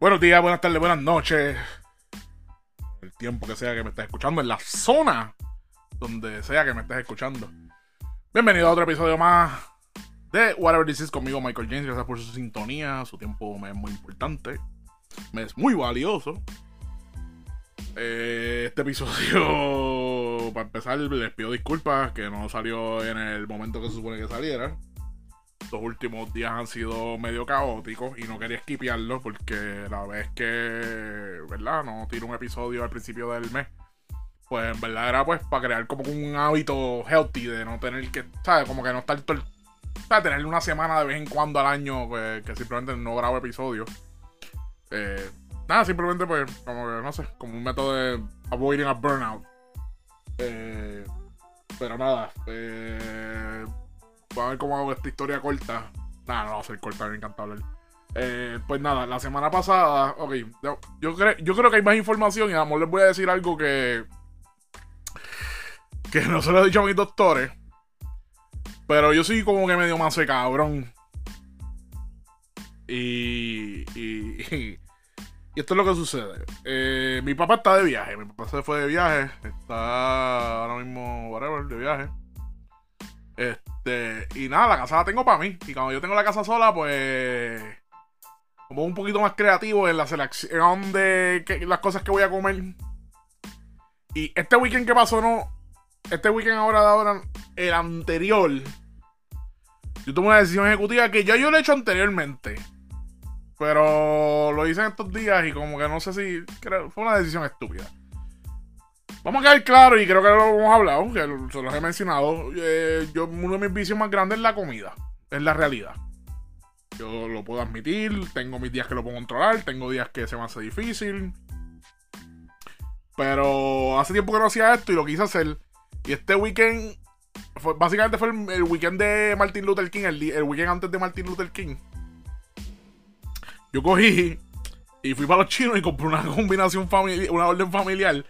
Buenos días, buenas tardes, buenas noches. El tiempo que sea que me estés escuchando, en la zona donde sea que me estés escuchando. Bienvenido a otro episodio más de Whatever This Is conmigo, Michael James. Gracias por su sintonía. Su tiempo me es muy importante. Me es muy valioso. Eh, este episodio, para empezar, les pido disculpas que no salió en el momento que se supone que saliera. Los últimos días han sido medio caóticos y no quería esquipearlo porque la vez que, ¿verdad? No tiro un episodio al principio del mes. Pues en verdad era pues para crear como un hábito healthy de no tener que, ¿sabes? Como que no estar todo ¿sabes? Tener una semana de vez en cuando al año pues, que simplemente no grabo episodios. Eh, nada, simplemente pues como que, no sé, como un método de avoiding a burnout. Eh, pero nada, eh, Voy a ver cómo hago esta historia corta. Nada, no va a ser corta, me encanta hablar. Eh, pues nada, la semana pasada, ok, yo, creo, yo creo que hay más información y a amor les voy a decir algo que. que no se lo he dicho a mis doctores. Pero yo soy como que medio más cabrón. Y, y, y, esto es lo que sucede. Eh, mi papá está de viaje. Mi papá se fue de viaje. Está ahora mismo, whatever, de viaje. Este, y nada, la casa la tengo para mí. Y cuando yo tengo la casa sola, pues. Como un poquito más creativo en la selección de las cosas que voy a comer. Y este weekend que pasó, no. Este weekend ahora de ahora, el anterior. Yo tomé una decisión ejecutiva que ya yo lo he hecho anteriormente. Pero lo hice en estos días y como que no sé si. fue una decisión estúpida. Vamos a quedar claro, y creo que lo hemos hablado, que se los he mencionado. Eh, yo, uno de mis vicios más grandes es la comida, es la realidad. Yo lo puedo admitir, tengo mis días que lo puedo controlar, tengo días que se me hace difícil. Pero hace tiempo que no hacía esto y lo quise hacer. Y este weekend, básicamente fue el, weekend de Martin Luther King, el, el weekend antes de Martin Luther King. Yo cogí y fui para los chinos y compré una combinación familiar, una orden familiar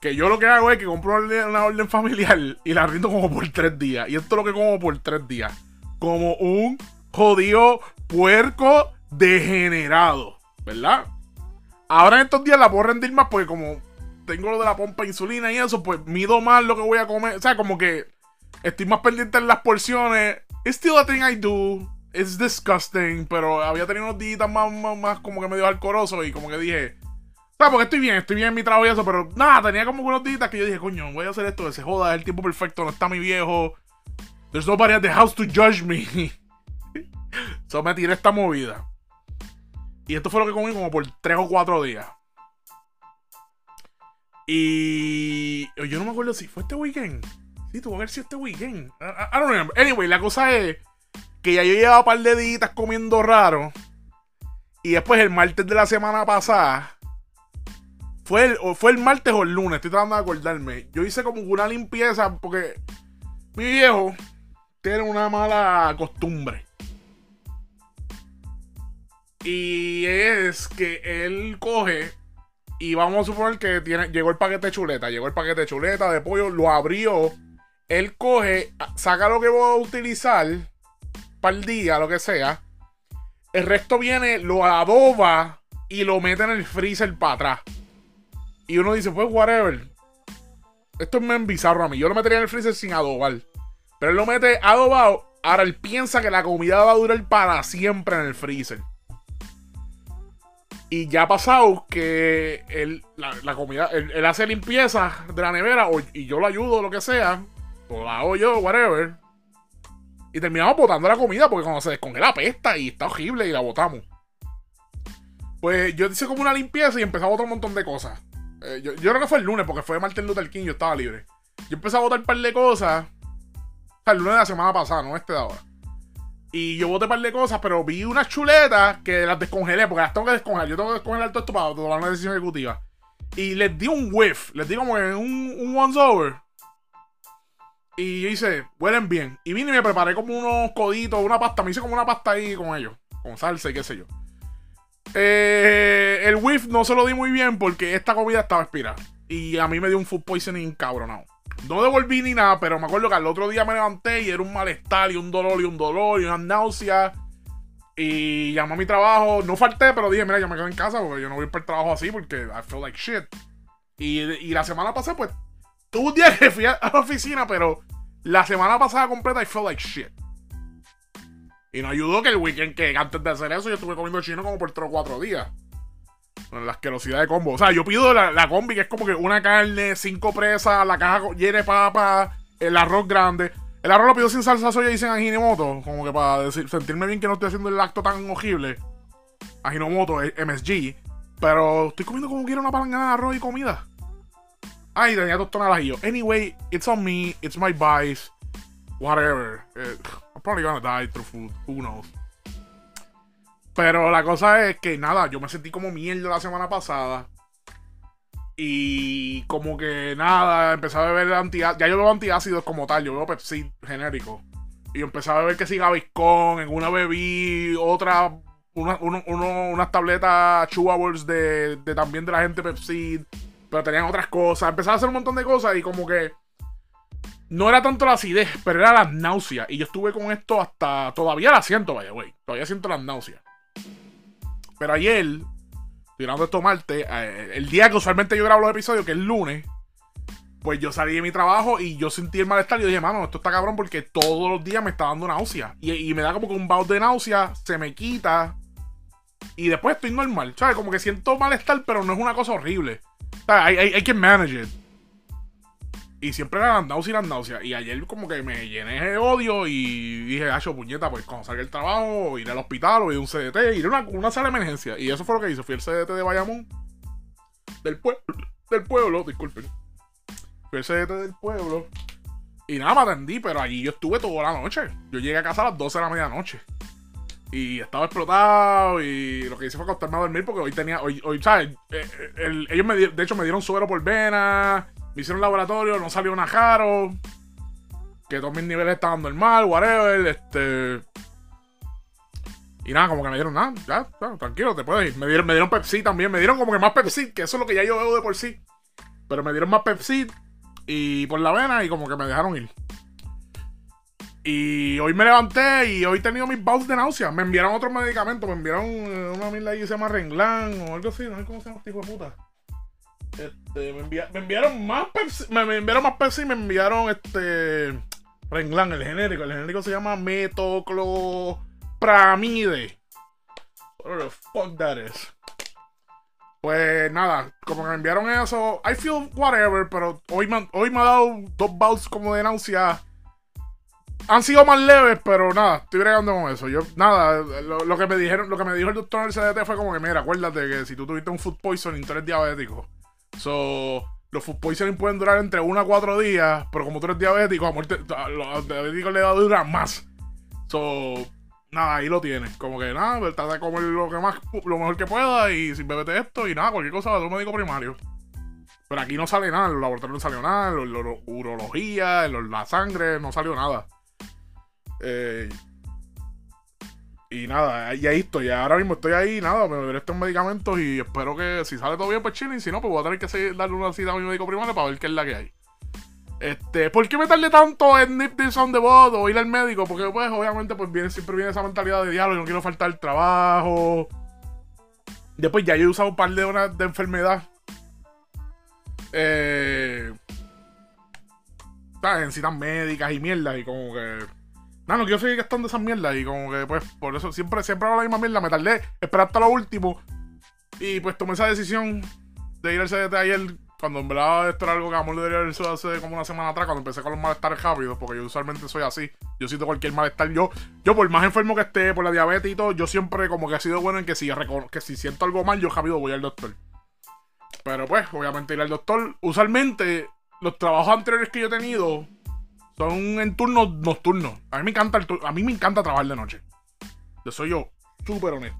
que yo lo que hago es que compro una orden familiar y la rindo como por tres días. Y esto es lo que como por tres días. Como un jodido puerco degenerado. ¿Verdad? Ahora en estos días la puedo rendir más porque como tengo lo de la pompa de insulina y eso, pues mido más lo que voy a comer. O sea, como que estoy más pendiente en las porciones. It's still a thing I do. It's disgusting. Pero había tenido unos días más, más, más como que medio alcoroso y como que dije sea, porque estoy bien, estoy bien en mi trabajo y eso, pero nada, tenía como unos días que yo dije, coño, voy a hacer esto, que se joda, es el tiempo perfecto, no está mi viejo. There's nobody at the house to judge me. so me tiré esta movida. Y esto fue lo que comí como por 3 o 4 días. Y yo no me acuerdo si fue este weekend. Sí, tuvo que haber sido este weekend. I, don't remember. Anyway, la cosa es que ya yo llevaba un par de días comiendo raro. Y después el martes de la semana pasada fue el, fue el martes o el lunes, estoy tratando de acordarme. Yo hice como una limpieza porque mi viejo tiene una mala costumbre. Y es que él coge y vamos a suponer que tiene, llegó el paquete de chuleta, llegó el paquete de chuleta, de pollo, lo abrió. Él coge, saca lo que voy a utilizar para el día, lo que sea. El resto viene, lo adoba y lo mete en el freezer para atrás. Y uno dice, pues whatever. Esto es bien bizarro a mí. Yo lo metería en el freezer sin adobar. Pero él lo mete adobado. Ahora él piensa que la comida va a durar para siempre en el freezer. Y ya ha pasado que él, la, comida, él, hace limpieza de la nevera y yo lo ayudo, lo que sea. O la hago yo, whatever. Y terminamos botando la comida porque cuando se descongela pesta y está horrible y la botamos. Pues yo hice como una limpieza y empecé a botar un montón de cosas. Eh, yo, creo que fue el lunes, porque fue Martin Luther King, yo estaba libre. Yo empecé a botar un par de cosas. O sea, el lunes de la semana pasada, no este de ahora. Y yo boté un par de cosas, pero vi unas chuletas que las descongelé, porque las tengo que descongelar. Yo tengo que descongelar todo esto para tomar una decisión ejecutiva. Y les di un whiff, les di como un, un once over. Y yo hice, huelen bien. Y vine y me preparé como unos coditos, una pasta. Me hice como una pasta ahí con ellos, con salsa y qué sé yo. Eh, el whiff no se lo di muy bien porque esta comida estaba expirada. Y a mí me dio un food poisoning cabronado. No devolví ni nada, pero me acuerdo que al otro día me levanté y era un malestar y un dolor y un dolor y una náusea. Y llamé a mi trabajo. No falté, pero dije, mira, yo me quedo en casa porque yo no voy para el trabajo así porque I feel like shit. Y, y la semana pasada, pues, tuve un día que fui a la oficina, pero la semana pasada completa I felt like shit. Y no ayudó que el weekend que antes de hacer eso yo estuve comiendo chino como por 3 o 4 días. La asquerosidad de combo. O sea, yo pido la, la, combi que es como que una carne, cinco presas, la caja llena de papas, el arroz grande. El arroz lo pido sin salsa soya y sin ajinomoto. Como que para decir, sentirme bien que no estoy haciendo el acto tan horrible. Ajinomoto, eh, MSG. Pero estoy comiendo como quiera una palangana de arroz y comida. Ay, tenía tostonadas y yo. Anyway, it's on me, it's my vice. Whatever. Uh, I'm probably gonna die through food. Who knows? Pero la cosa es que nada, yo me sentí como mierda la semana pasada. Y como que nada, empecé a beber antiácidos. Ya yo bebo antiácidos como tal, yo bebo Pepsi genérico. Y empecé a beber que si Gaviscon, en una bebí otra, una, uno, uno, unas tabletas chewables de, de también de la gente Pepsi. Pero tenían otras cosas. Empecé a hacer un montón de cosas y como que no era tanto la acidez, pero era la náusea. Y yo estuve con esto hasta. Todavía la siento, vaya, güey. Todavía siento las náuseas. Pero ayer, tirando esto martes, eh, el día que usualmente yo grabo los episodios, que es lunes, pues yo salí de mi trabajo y yo sentí el malestar. Y yo dije, mano, esto está cabrón porque todos los días me está dando náusea. Y, me da como que un bout de náusea, se me quita. Y después estoy normal. ¿Sabes? Como que siento malestar, pero no es una cosa horrible. Sea, hay, hay, hay que manage it. Y siempre era las náuseas y las náuseas. Y ayer como que me llené de odio y dije, ah, puñeta, pues cuando salga el trabajo, iré al hospital o iré a un CDT, iré a una, una, sala de emergencia. Y eso fue lo que hice. Fui al CDT de Bayamón. Del, pueblo del pueblo, disculpen. Fui al CDT del pueblo. Y nada, me atendí, pero allí yo estuve toda la noche. Yo llegué a casa a las 12 de la medianoche. Y estaba explotado y lo que hice fue acostarme a dormir porque hoy tenía, hoy, hoy ¿sabes? Eh, el, ellos me, de hecho me dieron suero por vena me hicieron laboratorio, no salió una jaro. Que todos mis niveles estaban normal, whatever. Este. Y nada, como que me dieron nada. Ya, ya tranquilo, te puedes ir. Me dieron, me dieron Pepsi también. Me dieron como que más Pepsi, que eso es lo que ya yo veo de por sí. Pero me dieron más Pepsi y por la vena y como que me dejaron ir. Y hoy me levanté y hoy he tenido mis bouts de náusea. Me enviaron otros medicamentos. Me enviaron una mila que se llama Renglan o algo así. No sé cómo se llama este hijo de puta. Este, me, enviaron más Pepsi, me, enviaron más Pepsi y me enviaron este Renglan, el genérico. El genérico se llama metoclopramide. What the fuck that is. Pues nada, como que me enviaron eso, I feel whatever, pero hoy me, hoy me ha dado dos bouts como de náusea. Han sido más leves, pero nada, estoy bregando con eso. Yo, nada, lo, lo, que me dijeron, lo que me dijo el doctor en el CDT fue como que, mira, acuérdate que si tú tuviste un food poisoning, tú eres diabético. So, los food poisoning pueden durar entre 1 a 4 días, pero como tú eres diabético, a, muerte, a los diabéticos le va a durar más. So, nada, ahí lo tienes. Como que nada, pues, trata de comer lo, que más, lo mejor que pueda y sin beberte esto y nada, cualquier cosa va a un médico primario. Pero aquí no sale nada, en los laboratorios no salió nada, en la urología, en la sangre, no salió nada. Eh, y nada, y ahí estoy. Ahora mismo estoy ahí, nada, me beberé estos medicamentos y espero que si sale todo bien, pues chilling. Si no, pues voy a tener que seguir, darle una cita a mi médico primario para ver qué es la que hay. Este, ¿por qué me tardé tanto en nip this on the board o ir al médico? Porque pues obviamente pues viene, siempre viene esa mentalidad de diálogo, no quiero faltar el trabajo. Después ya yo he usado un par de horas de enfermedad. Eh, citas médicas y mierda y como que no, no quiero seguir gastando esas mierdas. Y como que, pues, por eso siempre, siempre hago la misma mierda. Me tardé, esperar hasta lo último. Y pues tomé esa decisión de ir al CDT ayer. Cuando en verdad esto era algo que amor debería haber sido hace como una semana atrás. Cuando empecé con los malestares rápidos. Porque yo usualmente soy así. Yo siento cualquier malestar. Yo, yo por más enfermo que esté, por la diabetes y todo, yo siempre como que he sido bueno en que si, que si siento algo mal, yo rápido voy al doctor. Pero pues, obviamente ir al doctor. Usualmente, los trabajos anteriores que yo he tenido son en turnos nocturnos. A mí me encanta, a mí me encanta trabajar de noche. Yo soy yo súper honesto.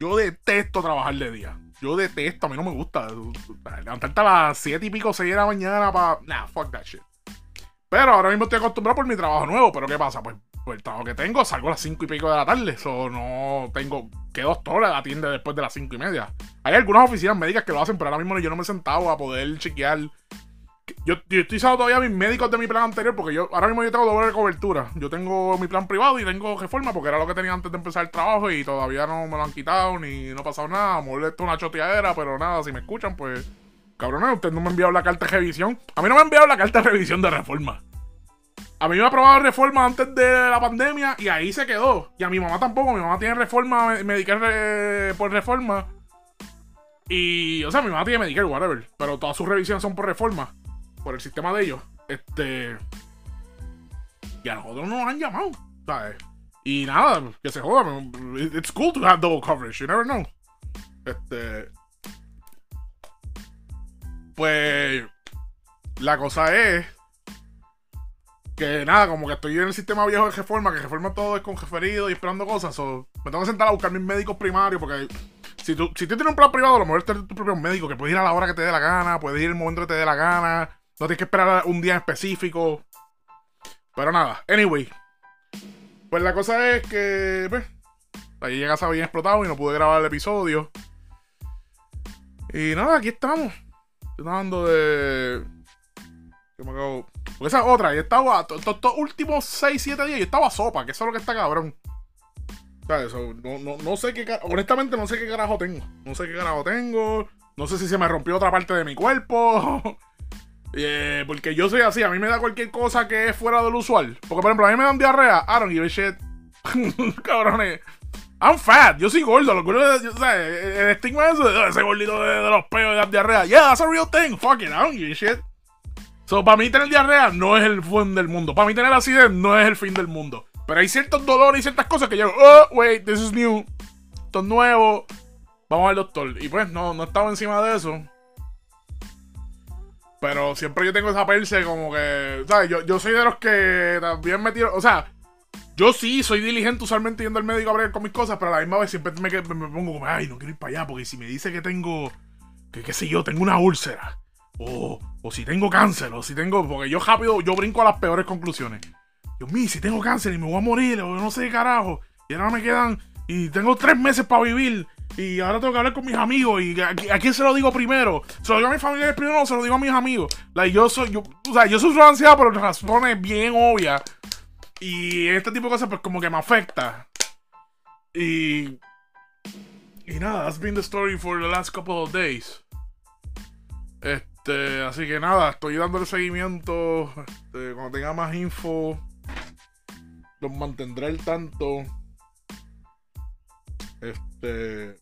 Yo detesto trabajar de día. Yo detesto, a mí no me gusta. Levantarte a las 7 y pico, 6 de la mañana para. Nah, fuck that shit. Pero ahora mismo estoy acostumbrado por mi trabajo nuevo. Pero ¿qué pasa? Pues por el trabajo que tengo, salgo a las 5 y pico de la tarde. Eso no tengo. Que dos horas atiende después de las 5 y media. Hay algunas oficinas médicas que lo hacen, pero ahora mismo yo no me he sentado a poder chequear yo, estoy usando todavía mis médicos de mi plan anterior porque yo ahora mismo yo tengo doble cobertura. Yo tengo mi plan privado y tengo reforma porque era lo que tenía antes de empezar el trabajo y todavía no me lo han quitado ni no ha pasado nada. A lo mejor esto es una choteadera, pero nada, si me escuchan, pues. Cabrones, usted no me ha enviado la carta de revisión. A mí no me ha enviado la carta de revisión de reforma. A mí me ha aprobado reforma antes de la pandemia y ahí se quedó. Y a mi mamá tampoco. Mi mamá tiene reforma, Medicare por reforma. Y, o sea, mi mamá tiene Medicare, whatever. Pero todas sus revisiones son por reforma. Por el sistema de ellos. Este. Y a nosotros no nos han llamado. ¿Sabes? Y nada, que se joda. It's cool to have double coverage. You never know. Este. Pues. La cosa es que nada, como que estoy en el sistema viejo de reforma, que reforma todo es con referido y esperando cosas. O me tengo que sentar a buscar mis médicos primarios, porque si tú, si tú tienes un plan privado, a lo mejor tienes tu propio médico, que puedes ir a la hora que te dé la gana, puedes ir el momento que te dé la gana, no tienes que esperar un día específico. Pero nada, anyway. Pues la cosa es que, pues, ahí llega bien explotado y no pude grabar el episodio. Y nada, aquí estamos. Estoy hablando de. Yo me acabo porque esa es otra. Yo estaba. Estos últimos 6, 7 días yo estaba sopa, que eso es lo que está cabrón. ¿Sabes? No, no, no sé qué. Honestamente, no sé qué carajo tengo. No sé qué carajo tengo. No sé si se me rompió otra parte de mi cuerpo. Eh, porque yo soy así. A mí me da cualquier cosa que es fuera del usual. Porque, por ejemplo, a mí me dan diarrea. I don't give a shit. Cabrones. I'm fat. Yo soy gordo. Lo o sea, el estigma de ese, gordito de, de los peos de la diarrea. Yeah, that's a real thing. Fuck it. I don't give a shit. So, para mí tener diarrea no es el fin del mundo. Para mí tener acidez no es el fin del mundo. Pero hay ciertos dolores y ciertas cosas que yo, oh, wait, this is new. Esto es nuevo. Vamos al doctor. Y pues no, no estaba encima de eso. Pero siempre yo tengo esa perse como que, ¿sabes? Yo, yo soy de los que también me tiro, o sea, yo sí soy diligente usualmente yendo al médico a ver con mis cosas, pero a la misma vez siempre me, me, pongo como, ay, no quiero ir para allá, porque si me dice que tengo, que qué sé yo, tengo una úlcera, o, o si tengo cáncer, o si tengo. Porque yo rápido, yo brinco a las peores conclusiones. Dios mío, si tengo cáncer y me voy a morir, o no sé carajo. Y ahora me quedan. Y tengo tres meses para vivir. Y ahora tengo que hablar con mis amigos. ¿Y a, quién se lo digo primero? ¿Se lo digo a mi familia primero o se lo digo a mis amigos? Like, yo soy. Yo, o sea, yo sufro ansiedad por razones bien obvias. Y este tipo de cosas, pues como que me afecta. Y. Y nada, that's been the story for the last couple of days. Este. Este, así que nada, estoy dándole seguimiento. Este, cuando tenga más info, los mantendré al tanto. Este.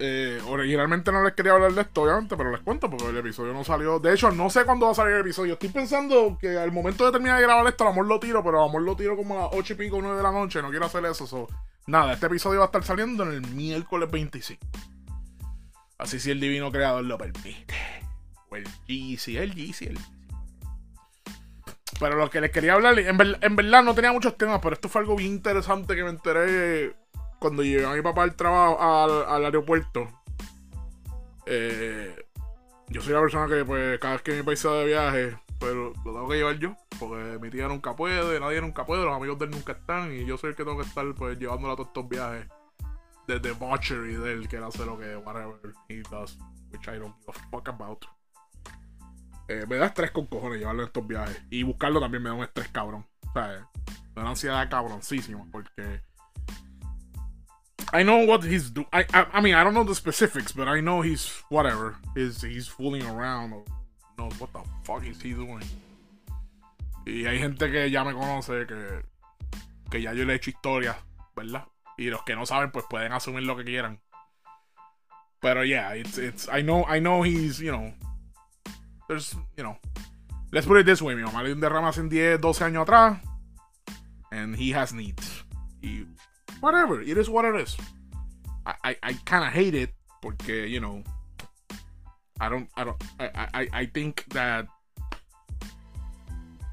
Eh, originalmente no les quería hablar de esto, obviamente, pero les cuento porque el episodio no salió. De hecho, no sé cuándo va a salir el episodio. Estoy pensando que al momento de terminar de grabar esto, a amor lo tiro, pero a amor lo tiro como a las 8 y pico, 9 de la noche. No quiero hacer eso. nada, este episodio va a estar saliendo en el miércoles 25. Así si el divino creador lo permite. O el GC, el GC, el Pero lo que les quería hablar, en, verdad no tenía muchos temas, pero esto fue algo bien interesante que me enteré cuando llegué a mi papá al trabajo, al, aeropuerto. Eh, yo soy la persona que, pues, cada vez que mi país se de viaje, pero pues, lo tengo que llevar yo, porque mi tía nunca puede, nadie nunca puede, los amigos de él nunca están, y yo soy el que tengo que estar, pues, llevándolo a todos estos viajes the debauchery de él, que él hace lo que, whatever he does, which I don't give a fuck about. Eh, me da estrés con cojones llevarlo en estos viajes. Y buscarlo también me da un estrés cabrón. O sea, me da ansiedad cabroncísima porque. I know what he's doing. I, I, mean, I don't know the specifics, but I know he's whatever. He's, he's fooling around knows what the fuck is he doing. Y hay gente que ya me conoce que, que ya yo le he hecho historias, ¿verdad? Y los que no saben, pues pueden asumir lo que quieran. Pero yeah, it's, it's, I know, I know he's, you know, there's, you know, let's put it this way, mi mamá le dio un derrame hace 10, 12 años atrás, and he has needs. Y, whatever, it is what it is. I, I, I kind of hate it, porque, you know, I don't, I don't, I, I, I think that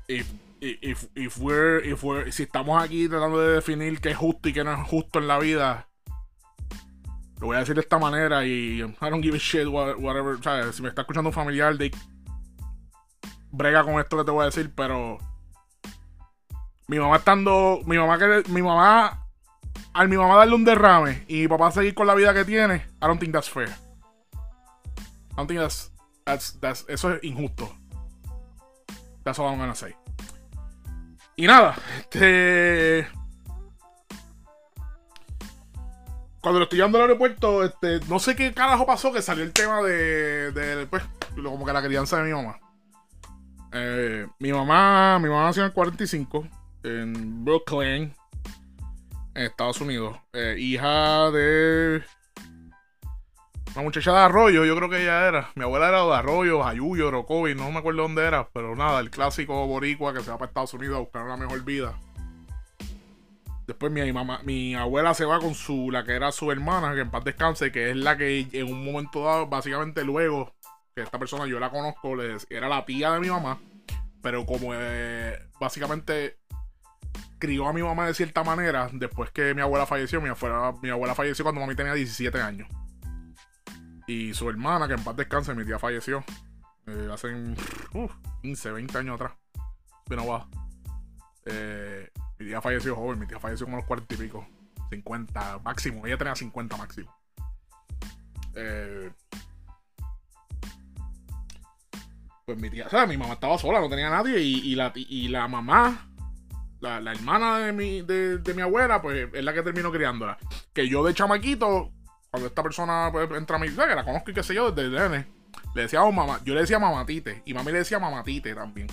if if, if we're, if we're, si estamos aquí tratando de definir qué es justo y qué no es justo en la vida, lo voy a decir de esta manera y I don't give a shit, whatever. O si me está escuchando un familiar, de brega con esto que te voy a decir, pero mi mamá estando, mi mamá que, mi mamá, al mi mamá darle un derrame y mi papá seguir con la vida que tiene, I don't think that's fair. I don't think that's, eso es injusto. That's all I'm gonna say. Y nada, este. Cuando lo estoy llevando al aeropuerto, este, no sé qué carajo pasó que salió el tema de, de pues, como que la crianza de mi mamá. Eh, mi mamá, mi mamá nació en el 45 en Brooklyn, en Estados Unidos. Eh, hija de una muchacha de Arroyo, yo creo que ella era. Mi abuela era de Arroyo, Ayuyo, Rocovi, no me acuerdo dónde era, pero nada, el clásico boricua que se va para Estados Unidos a buscar una mejor vida. Después mi mamá, mi abuela se va con su, la que era su hermana, que en paz descanse, que es la que en un momento dado, básicamente luego, que esta persona yo la conozco, era la tía de mi mamá, pero como eh, básicamente crió a mi mamá de cierta manera, después que mi abuela falleció, mi abuela, mi abuela falleció cuando mami tenía 17 años. Y su hermana, que en paz descanse, mi tía falleció. Eh, hace 15, 20 años atrás. Eh, mi tía falleció joven, mi tía falleció como los 40 y pico. 50 máximo. Ella tenía 50 máximo. Eh, pues mi tía, o sea, mi mamá estaba sola, no tenía nadie. Y, la, y la mamá, la, hermana de mi, de, de mi abuela, pues es la que terminó criándola. Que yo de chamaquito cuando esta persona pues, entra a mi que la conozco y qué sé yo desde el nene, le decía mamá, yo le decía mamatite y mami le decía mamatite también.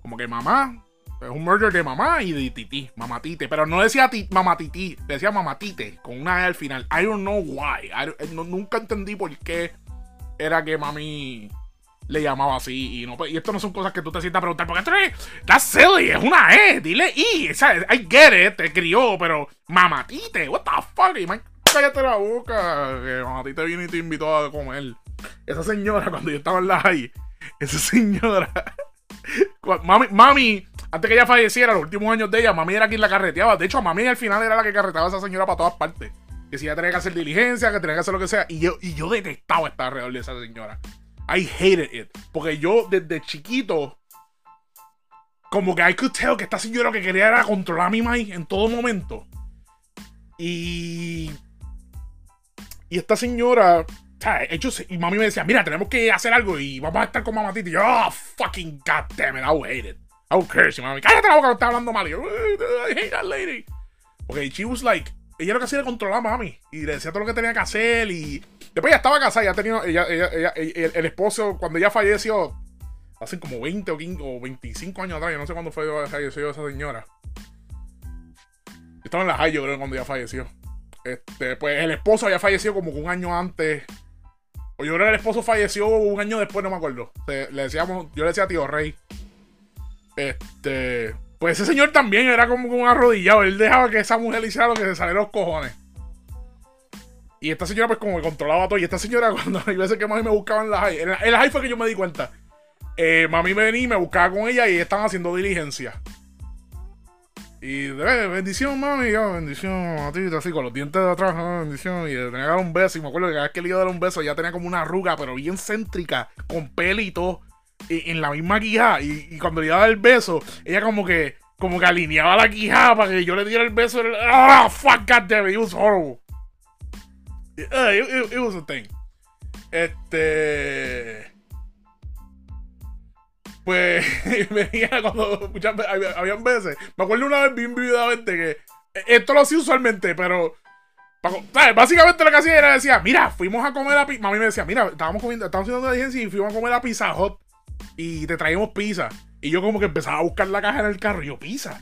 Como que mamá es un merger de mamá y de titi, mamatite, pero no decía mamatiti, decía mamatite con una E al final. I don't know why. Eh, nunca entendí por qué era que mami le llamaba así y no y esto no son cosas que tú te sientas a preguntar porque esto es that's silly es una E dile I I get it te crió pero mamatite what the fuck cállate la boca. Que mamá te viene y te invitó a comer. Esa señora, cuando yo estaba en la high, esa señora. mami, mami, antes que ella falleciera, los últimos años de ella, mami era quien la carreteaba. De hecho, mami al final era la que carreteaba a esa señora para todas partes. Que si ella tenía que hacer diligencia, que tenía que hacer lo que sea. Y yo, y yo detestaba estar alrededor de esa señora. I hated it. Porque yo desde chiquito, como que I could tell que esta señora lo que quería era controlar a mi maíz en todo momento. Y y esta señora, Ellos, y mami me decía, mira, tenemos que hacer algo y vamos a estar con mamá Titi. Y yo, oh, fucking goddamn it, I hate it. I don't care. Si mami, cállate la boca, no está hablando mal. Y yo, I hate that lady. Porque she was like, ella lo que hacía era controlar a mami. Y le decía todo lo que tenía que hacer. Y después ya estaba casada, ya tenía, el, esposo, cuando ella falleció, hace como 20 o, 15, o 25 años atrás, yo no sé cuándo fue falleció esa señora. estaba en la high, yo creo, cuando ella falleció. Este, pues el esposo había fallecido como un año antes. O yo creo que el esposo falleció un año después, no me acuerdo. le decíamos, yo le decía a tío Rey. Este. Pues ese señor también era como un arrodillado. Él dejaba que esa mujer hiciera lo que se salieron los cojones. Y esta señora, pues, como que controlaba todo. Y esta señora, cuando hay veces que mami me buscaba en la high. En la, high fue que yo me di cuenta. Eh, mami me venía y me buscaba con ella y estaban haciendo diligencia. Y de bendición, mami, yo, bendición, matita, así con los dientes de atrás, bendición. Y le tenía que dar un beso. Y me acuerdo que cada vez que le iba a dar un beso, ya tenía como una arruga, pero bien céntrica, con pelito, y, en la misma quijada. Y, cuando le iba a dar el beso, ella como que, como que alineaba la quijada para que yo le diera el beso. ¡Ah, fuck, God damn it, it was horrible. Uh, it, it was a thing. Este pues venía cuando muchas veces, habían veces, me acuerdo una vez bien vividamente que e, esto lo hacía usualmente, pero básicamente lo que hacía era decía, mira, fuimos a comer a pizza, mami me decía, mira, estábamos comiendo, estábamos haciendo una diligencia y fuimos a comer a Pizza Hot y te traíamos pizza. Y yo como que empezaba a buscar la caja en el carro y yo, pizza,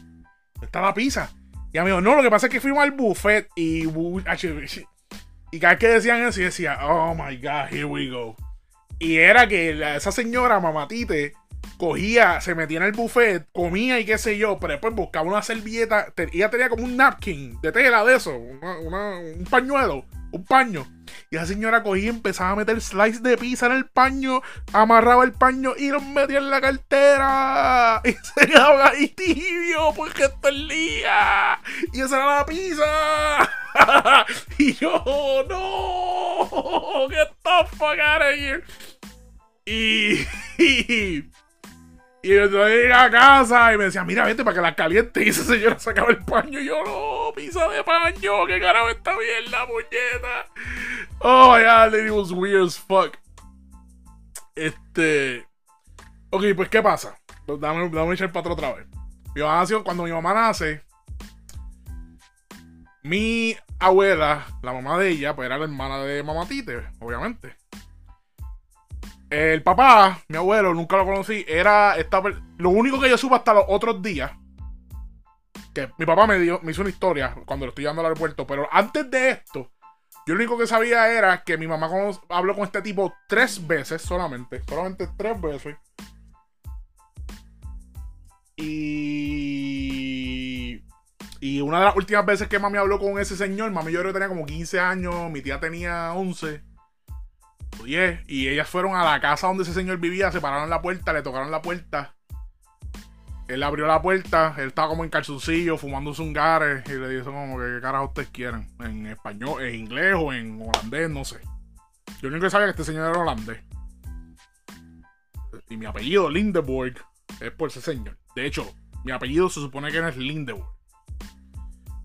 está la pizza. Y amigo, no, lo que pasa es que fuimos al buffet y y cada vez que decían eso, y decía, oh my god, here we go. Y era que esa señora mamatite cogía, se metía en el buffet, comía y qué sé yo, pero después buscaba una servilleta. ella tenía como un napkin de tela de eso, un pañuelo, un paño. Y la señora cogía y empezaba a meter slice de pizza en el paño, amarraba el paño y los metía en la cartera. Y se quedaba ahí tibio porque esto es lía. Y esa era la pizza. y yo, no, get the fuck out of here. y yo llegué a casa y me decía, mira, vete para que la caliente. Y esa señora sacaba el paño. Y yo, no, pizza de paño. ¿Qué carajo está bien la puñeta? Oh, yeah, lady was weird as fuck. Este. Ok, pues ¿qué pasa? Pues, dame, dame echar otra vez. Mi mamá nació, cuando mi mamá nace, mi abuela, la mamá de ella, pues era la hermana de mamá Tite, obviamente. El papá, mi abuelo, nunca lo conocí, era esta, lo único que yo supe hasta los otros días, que mi papá me, dio, me hizo una historia cuando lo estoy llevando al aeropuerto, pero antes de esto, yo lo único que sabía era que mi mamá habló con este tipo tres veces solamente, solamente tres veces. Y y una de las últimas veces que mami habló con ese señor, mami yo creo que tenía como 15 años, mi tía tenía 11 o 10. Y ellas fueron a la casa donde ese señor vivía, se pararon la puerta, le tocaron la puerta. Él abrió la puerta, él estaba como en calzoncillo, fumando zungares, y le dijo como que qué carajo ustedes quieren. En español, en inglés o en holandés, no sé. Yo único que sabía que este señor era holandés. Y mi apellido, Lindeborg, es por ese señor. De hecho, mi apellido se supone que no es Lindeborg.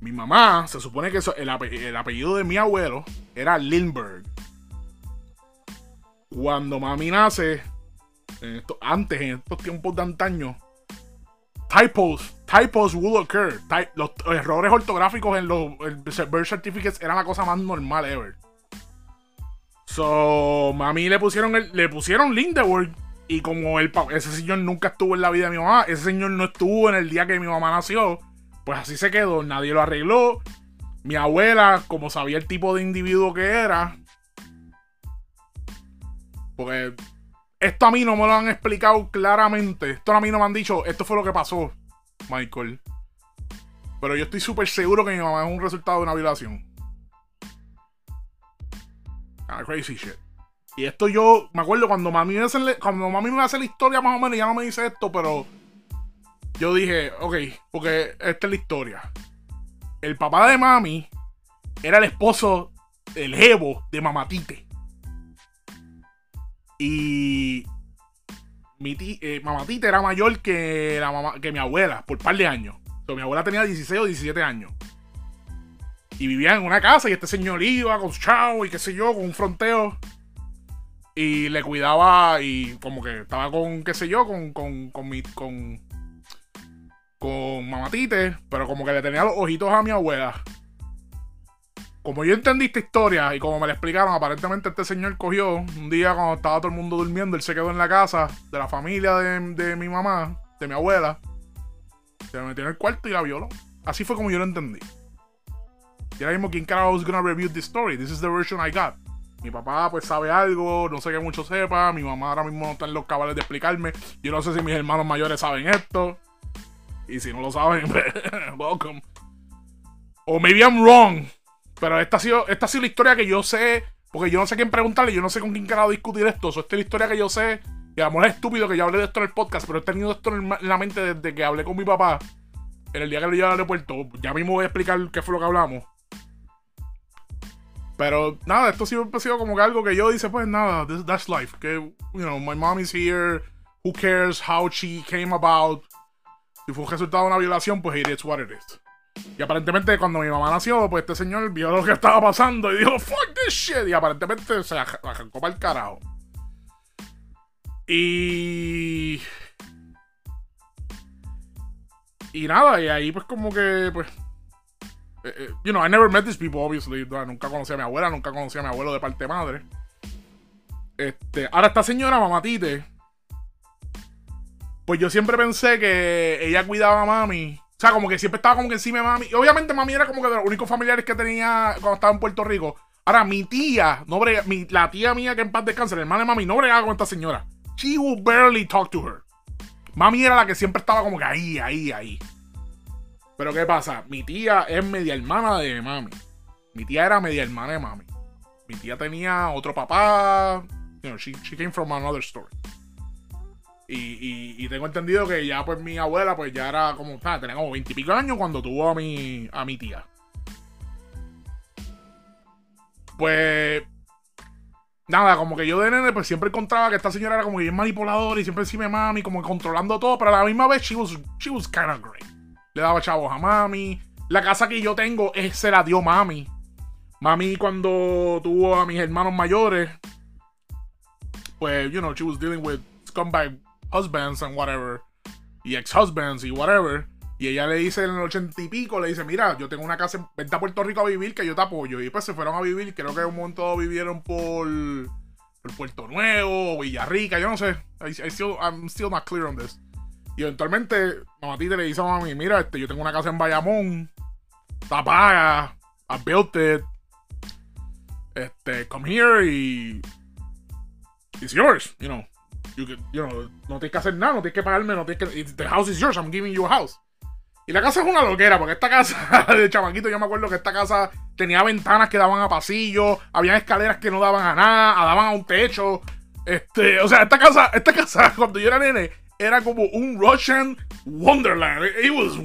Mi mamá, se supone que el, apellido de mi abuelo era Lindbergh. Cuando mami nace, antes, en estos tiempos de antaño, typos, typos will occur. los errores ortográficos en los birth certificates eran la cosa más normal ever. So, mami le pusieron le pusieron Lindeberg y como el ese señor nunca estuvo en la vida de mi mamá, ese señor no estuvo en el día que mi mamá nació, pues así se quedó, nadie lo arregló. Mi abuela, como sabía el tipo de individuo que era, porque esto a mí no me lo han explicado claramente. Esto a mí no me han dicho, esto fue lo que pasó, Michael. Pero yo estoy súper seguro que mi mamá es un resultado de una violación. Ah, crazy shit. Y esto yo me acuerdo cuando mami me hace, cuando mami me hace la historia más o menos, ya no me dice esto, pero yo dije, ok, porque esta es la historia. El papá de mami era el esposo del jevo de Mamatite. Y mi eh, Mamatite era mayor que, la que mi abuela por un par de años. mi abuela tenía 16 o 17 años. Y vivía en una casa y este señor iba con chao y qué sé yo, con un fronteo. Y le cuidaba y como que estaba con, qué sé yo, con, con, con mi, con, con Mamatite, pero como que le tenía los ojitos a mi abuela. Como yo entendí esta historia y como me la explicaron, aparentemente este señor cogió un día cuando estaba todo el mundo durmiendo, él se quedó en la casa de la familia de, mi mamá, de mi abuela. Se metió en el cuarto y la violó. Así fue como yo lo entendí. Y ahora mismo, ¿quién carajo es gonna review this story? This is the version I got. Mi papá pues sabe algo, no sé que mucho sepa. Mi mamá ahora mismo no está en los cabales de explicarme. Yo no sé si mis hermanos mayores saben esto. Y si no lo saben, welcome. O maybe I'm wrong. Pero esta ha, sido, esta ha sido la historia que yo sé. Porque yo no sé quién preguntarle, yo no sé con quién carajo discutir esto. esta es la historia que yo sé. Y a lo mejor es estúpido que yo hable de esto en el podcast, pero he tenido esto en la mente desde que hablé con mi papá. En el día que lo llevé al aeropuerto. Ya mismo voy a explicar qué fue lo que hablamos. Pero nada, esto siempre ha sido como que algo que yo dice, pues nada, that's life. Que, you know, my mom is here. Who cares how she came about? Si fue un resultado de una violación, pues it is what it is. Y aparentemente cuando mi mamá nació, pues este señor vio lo que estaba pasando y dijo, fuck this shit. Y aparentemente se arrancó para el carajo. Y... Y nada, y ahí pues como que, pues... Eh, eh, you know, I never met these people, obviously. Nunca conocí a mi abuela, nunca conocí a mi abuelo de parte madre. Este, ahora esta señora, mamá Tite, pues yo siempre pensé que ella cuidaba a mami. O sea, como que siempre estaba como que encima de mami. Y obviamente mami era como que de los únicos familiares que tenía cuando estaba en Puerto Rico. Ahora, mi tía, no mi, la tía mía que en paz descansa, la hermana de mami, no bregaba con esta señora. She would barely talk to her. Mami era la que siempre estaba como que ahí, ahí, ahí. Pero ¿qué pasa? Mi tía es media hermana de mami. Mi tía era media hermana de mami. Mi tía tenía otro papá. You she came from another story. Y, tengo entendido que ya pues mi abuela pues ya era como, tenía como veintipico años cuando tuvo a mi, a mi tía. Pues nada, como que yo de nene pues siempre encontraba que esta señora era como bien manipuladora y siempre encima de mami, como controlando todo, pero a la misma vez she was, she was kind of great. Le daba chavos a mami. La casa que yo tengo es, se la dio mami. Mami cuando tuvo a mis hermanos mayores, pues, you know, she was dealing with scumbag husbands and whatever, y ex-husbands y whatever. Y ella le dice en el ochenta y pico, le dice, mira, yo tengo una casa, vente a Puerto Rico a vivir, que yo te apoyo. Y pues se fueron a vivir, creo que un momento vivieron por, por Puerto Nuevo, Villarrica, yo no sé. I, still, I'm still not clear on this. Y eventualmente, Mamatita le dice a mami, mira, este, yo tengo una casa en Bayamón, está paga, I built it, este, come here y it's yours, you know. You, no tienes que hacer nada, no tienes que pagarme, no tienes que. The house is yours, I'm giving you a house. Y la casa es una loquera, porque esta casa de chamaquito, yo me acuerdo que esta casa tenía ventanas que daban a pasillo, había escaleras que no daban a nada, daban a un techo. Este, o sea, esta casa, esta casa, cuando yo era nene, era como un Russian Wonderland. It was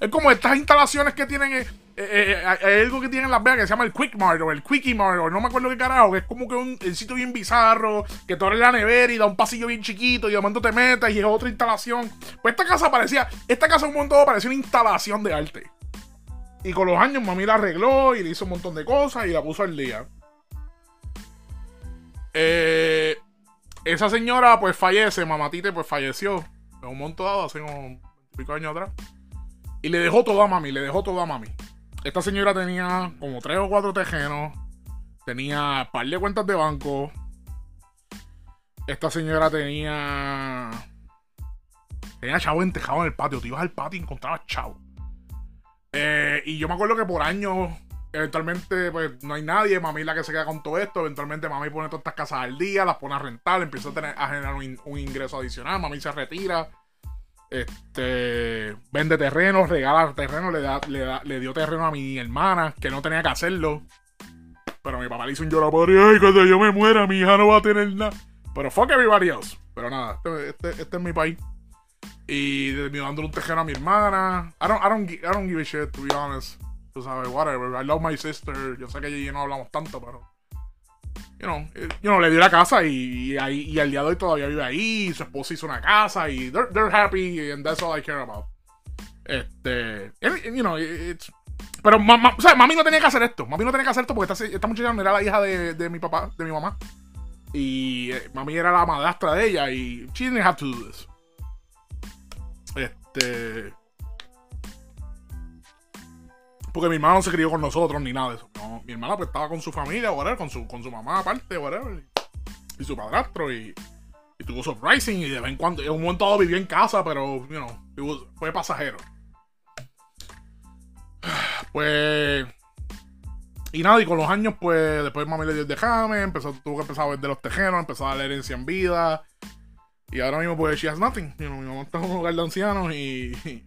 es como estas instalaciones que tienen eh, algo que tiene en Las Vegas que se llama el Quick Mart o el Quickie Mart o no me acuerdo qué carajo, que es como que un sitio bien bizarro, que tú abres la nevera y da un pasillo bien chiquito y de momento te metes y es otra instalación. Pues esta casa parecía, esta casa un montón parecía una instalación de arte. Y con los años mami la arregló y le hizo un montón de cosas y la puso al día. Eh, esa señora pues fallece, mamatite pues falleció en un montón dado hace unos pico años atrás. Y le dejó todo a mami, le dejó todo a mami. Esta señora tenía como tres o cuatro tejenos. Tenía un par de cuentas de banco. Esta señora tenía. Tenía chavo entejado en el patio. Te ibas al patio y encontrabas chavo. Eh, y yo me acuerdo que por años, eventualmente, pues no hay nadie. Mami la que se queda con todo esto. Eventualmente, mami pone todas estas casas al día, las pone a rentar, empieza a, tener, a generar un ingreso adicional. Mami se retira. Este vende terreno, regala terreno, le, da, le, dio terreno a mi hermana, que no tenía que hacerlo. Pero mi papá le hizo un llorapadre. Ay, cuando yo me muera, mi hija no va a tener nada. Pero fuck everybody else. Pero nada, este, este, este es mi país. Y me dando un terreno a mi hermana. I don't, I don't, I don't give a shit, to be honest. Tú sabes, whatever. I love my sister. Yo sé que y no hablamos tanto, pero you know, eh, you know, le dio la casa y, y, y, al día de hoy todavía vive ahí. Su esposa hizo una casa y they're, they're happy and that's all I care about. Este, you know, it's, pero o sea, mami no tenía que hacer esto. Mami no tenía que hacer esto porque esta, muchacha no era la hija de, de mi papá, de mi mamá. Y eh, mami era la madrastra de ella y she didn't have to do this. Este. Porque mi hermana no se crió con nosotros ni nada de eso. No, mi hermana pues estaba con su familia, whatever, con su, con su mamá aparte, whatever. Y, su padrastro y, y tuvo su rising y de vez en cuando, en un momento vivió en casa, pero, you know, fue pasajero. Pues... Y nada, y con los años, pues, después mami le dio el dejame, empezó, tuvo que empezar a ver de los tejeros, empezó a dar herencia en vida. Y ahora mismo, pues, she has nothing. You know, mi mamá está en un lugar de ancianos y y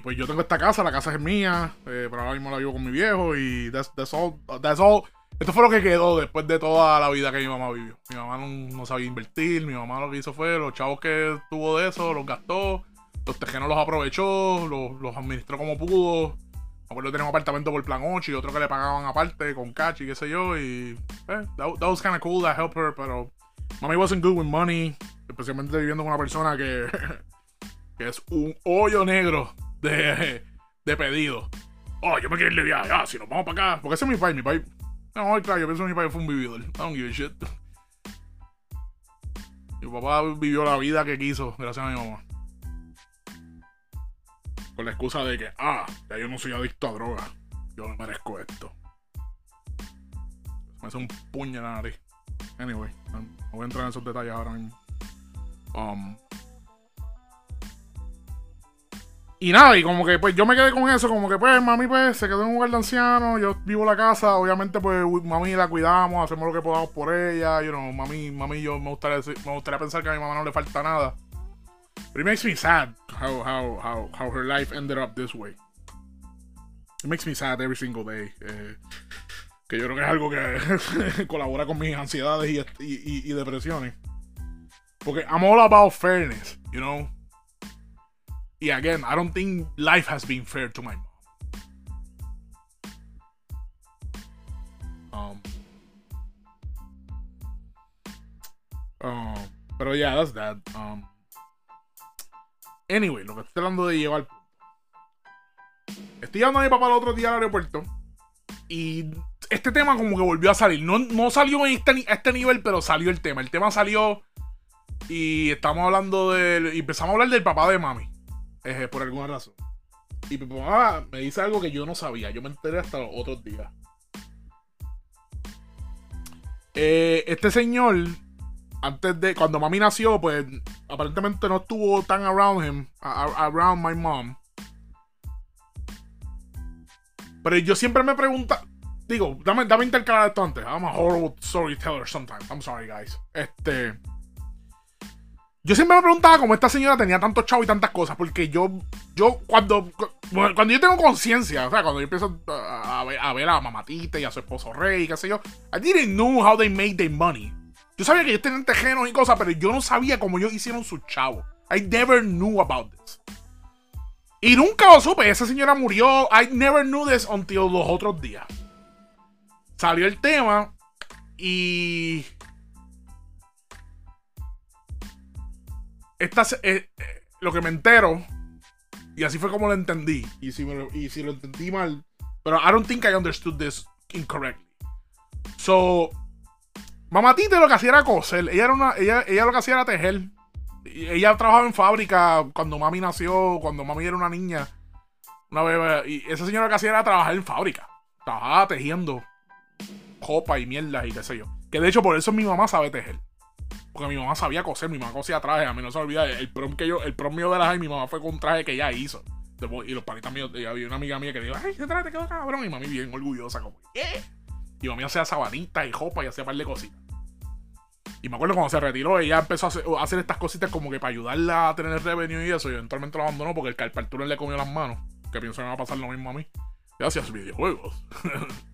pues yo tengo esta casa, la casa es mía, eh, pero ahora mismo la vivo con mi viejo y that's, all, that's all. Esto fue lo que quedó después de toda la vida que mi mamá vivió. Mi mamá no, sabía invertir, mi mamá lo que hizo fue los chavos que tuvo de eso, los gastó, los tejenos los aprovechó, los, administró como pudo. Me acuerdo tenía un apartamento por plan 8 y otro que le pagaban aparte con cash y qué sé yo. Y eh, that, that was kind of cool, that helped her, pero mami wasn't good with money, especialmente viviendo con una persona que que es un hoyo negro de, de pedido. Oh, yo me quiero ir de viaje. Ah, si nos vamos para acá. Porque ese es mi país, mi país. No, claro, yo pienso que mi país fue un vividor. I don't give a shit. Mi papá vivió la vida que quiso, gracias a mi mamá. Con la excusa de que, ah, ya yo no soy adicto a droga. Yo me merezco esto. Me hace un puño en la nariz. Anyway, no voy a entrar en esos detalles ahora mismo. Um, Y nada, y como que pues yo me quedé con eso, como que pues mami pues se quedó en un lugar de anciano, yo vivo la casa, obviamente pues mami la cuidamos, hacemos lo que podamos por ella, you know, mami, mami yo me gustaría, me gustaría pensar que a mi mamá no le falta nada. But it makes me sad how, how, how, how her life ended up this way. It makes me sad every single day. Eh, que yo creo que es algo que colabora con mis ansiedades y, y depresiones. Porque I'm all about fairness, you know. Y again, I don't think life has been fair to my mom. Um, um, pero yeah, that's that. Um, anyway, lo que estoy hablando de llevar. Estoy llevando a mi papá el otro día al aeropuerto. Y este tema como que volvió a salir. No, no salió en este, a este nivel, pero salió el tema. El tema salió y estamos hablando del. Y empezamos a hablar del papá de mami. Eh, por alguna razón. Y mi papá me dice algo que yo no sabía. Yo me enteré hasta los otros días. Eh, este señor, antes de. Cuando mami nació, pues aparentemente no estuvo tan around him. around my mom. Pero yo siempre me pregunta. Digo, dame, dame intercalar esto antes. I'm a horrible storyteller sometimes. I'm sorry, guys. Este. Yo siempre me preguntaba cómo esta señora tenía tanto chavo y tantas cosas. Porque yo, yo cuando, cuando yo tengo conciencia, o sea, cuando yo empiezo a, ver, a, ver, Mamatita y a su esposo Rey, qué sé yo, I didn't know how they made their money. Yo sabía que ellos tenían tejenos y cosas, pero yo no sabía cómo ellos hicieron su chavo. I never knew about this. Y nunca lo supe. Esa señora murió. I never knew this until los otros días. Salió el tema y. Esta, eh, eh, lo que me entero, y así fue como lo entendí, y si, y si lo entendí mal, pero I don't think I understood this incorrectly. So, Mamatita lo que hacía era coser, ella, era una, ella, ella lo que hacía era tejer ella trabajaba en fábrica cuando mami nació, cuando mami era una niña. Una. Y esa señora que hacía era trabajar en fábrica. Trabajaba tejiendo copa y mierda y qué sé yo. Que de hecho por eso mi mamá sabe tejer. Porque mi mamá sabía coser, mi mamá cosía trajes. A mí no se olvida el prom que yo, el prom mío de la y mi mamá fue con un traje que ella hizo. Y los panitas míos, había una amiga mía que dijo, ay, ese traje te quedó cabrón. Y mami bien orgullosa, como, ¿qué? Y mami hacía sabanitas y jopa y hacía par de cositas. Y me acuerdo cuando se retiró, ella empezó a hacer, estas cositas como que para ayudarla a tener revenue y eso. Y eventualmente lo abandonó porque el carparturo le comió las manos. Que pienso que me va a pasar lo mismo a mí. Gracias, videojuegos.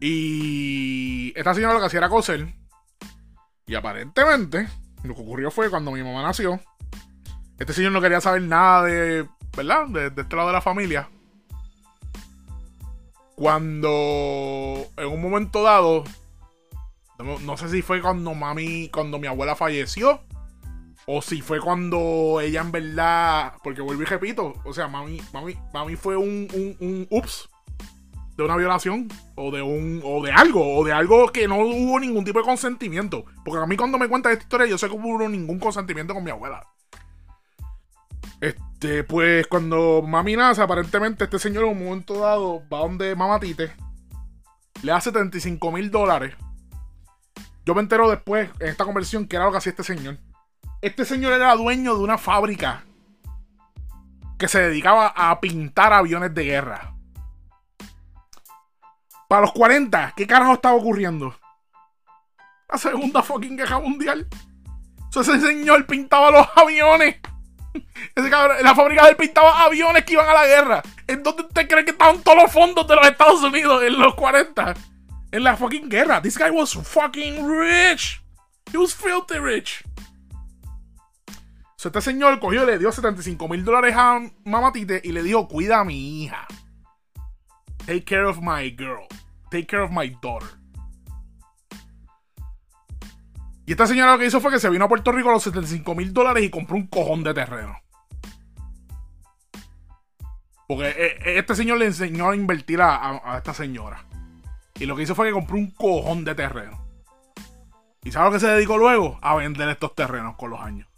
y esta señora lo que hacía era coser. Y aparentemente, lo que ocurrió fue cuando mi mamá nació. Este señor no quería saber nada de. ¿Verdad? De, este lado de la familia. Cuando en un momento dado no, sé si fue cuando mami, cuando mi abuela falleció. O si fue cuando ella en verdad. Porque vuelvo y repito. O sea, mami, mami, mami fue un, un, un ups. De una violación. O de un. O de algo. O de algo que no hubo ningún tipo de consentimiento. Porque a mí cuando me cuentan esta historia, yo sé que hubo ningún consentimiento con mi abuela. Este, pues cuando mami nace, aparentemente este señor en un momento dado va donde mamá Tite. Le hace 75 mil dólares yo me entero después, en esta conversión, que era lo que hacía este señor. Este señor era dueño de una fábrica que se dedicaba a pintar aviones de guerra. Para los 40, ¿qué carajo estaba ocurriendo? La segunda fucking guerra mundial. ese señor pintaba los aviones. Ese cabrón, la fábrica de él pintaba aviones que iban a la guerra. ¿En dónde usted cree que estaban todos los fondos de los Estados Unidos en los 40? en la fucking guerra. This guy was fucking rich. He was filthy rich. So, este señor cogió y le dio 75 mil dólares a Mamatite y le dijo: Cuida a mi hija. Take care of my girl. Take care of my daughter. Y esta señora lo que hizo fue que se vino a Puerto Rico a los 75 mil dólares y compró un cojón de terreno. Porque eh, eh, este señor le enseñó a invertir a esta señora. Y lo que hizo fue que compró un cojón de terreno. ¿Y sabe lo que se dedicó luego? A vender estos terrenos con los años.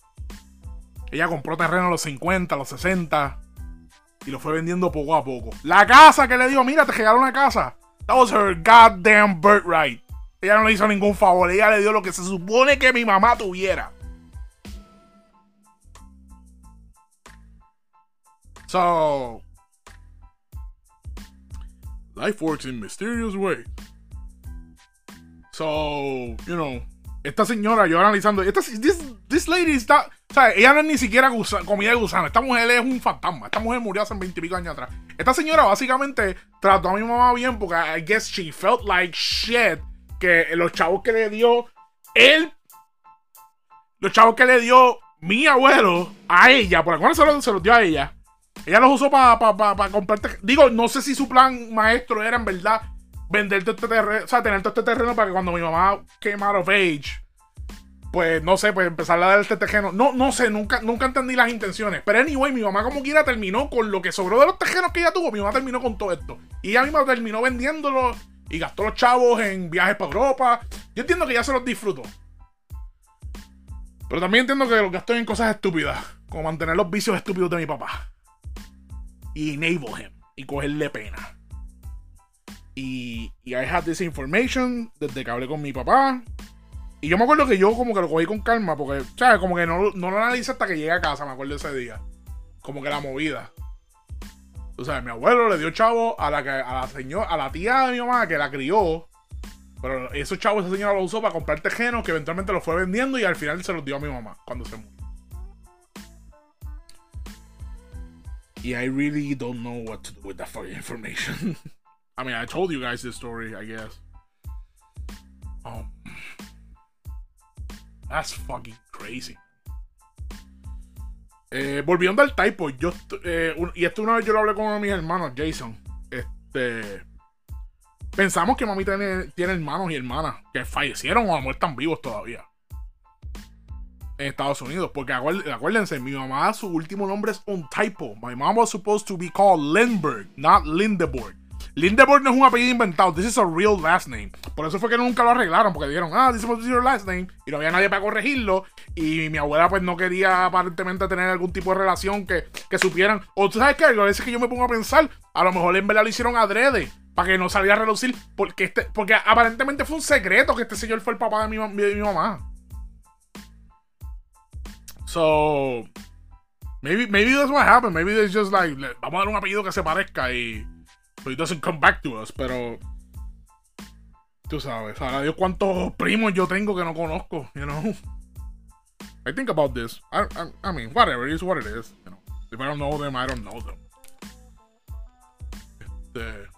Ella compró terreno a los 50, a los 60. Y lo fue vendiendo poco a poco. La casa que le dio, mira, te regaló una casa. That was her goddamn birthright. Ella no le hizo ningún favor. Ella le dio lo que se supone que mi mamá tuviera. So, life works in mysterious ways. So, you know, esta señora, yo analizando, esta, this, this lady está, o sea, ella no es ni siquiera comida de gusano, esta mujer es un fantasma, esta mujer murió hace 20 y pico años atrás. Esta señora básicamente trató a mi mamá bien porque I guess she felt like shit que los chavos que le dio él, los chavos que le dio mi abuelo a ella, por alguna se los, se los dio a ella, ella los usó para pa, pa, comprarte. Digo, no sé si su plan maestro era en verdad vender todo este terreno, o sea, tener todo este terreno para que cuando mi mamá came out of age, pues no sé, pues empezar a dar este tejeno. No, no sé, nunca, nunca entendí las intenciones. Pero anyway, mi mamá como quiera terminó con lo que sobró de los tejenos que ella tuvo. Mi mamá terminó con todo esto. Y ella misma terminó vendiéndolo y gastó los chavos en viajes para Europa. Yo entiendo que ya se los disfrutó. Pero también entiendo que lo gastó en cosas estúpidas. Como mantener los vicios estúpidos de mi papá. Y enable him. Y cogerle pena. Y, y I had this information desde que hablé con mi papá. Y yo me acuerdo que yo como que lo cogí con calma, porque, ¿sabes? Como que no, no lo analicé hasta que llegué a casa, me acuerdo ese día. Como que la movida. O sea, mi abuelo le dio chavo a la, que, a la señora, a la tía de mi mamá que la crió. Pero esos chavos esa señora lo usó para comprar tejenos que eventualmente los fue vendiendo y al final se los dio a mi mamá cuando se murió. Y I really don't know what to do with that fucking information. I mean, I told you guys this story, I guess. Um, that's fucking crazy. Eh, volviendo al typo, yo eh, y esto una vez yo lo hablé con uno de mis hermanos, Jason. Este pensamos que mami tiene, hermanos y hermanas que fallecieron o a están vivos todavía. En Estados Unidos. Porque acuérdense, mi mamá, su último nombre es un typo. My mom was supposed to be called Lindbergh, not Lindeborg. Lindeborg no es un apellido inventado. This is a real last name. Por eso fue que nunca lo arreglaron. Porque dijeron, ah, this is your last name. Y no había nadie para corregirlo. Y mi abuela, pues, no quería aparentemente tener algún tipo de relación que, que supieran. O tú sabes qué, a veces que yo me pongo a pensar, a lo mejor en verdad lo hicieron adrede. Para que no saliera a relucir. Porque, este, porque aparentemente fue un secreto que este señor fue el papá de mi, de mi mamá. So. Maybe, maybe that's what happened. Maybe it's just like, vamos a dar un apellido que se parezca y So it doesn't come back to us, pero. Tú sabes, a Dios cuántos primos yo tengo que no conozco, you know. I think about this. I, I, I mean, whatever, it is what it is. You know, if I don't know them, I don't know them. Este.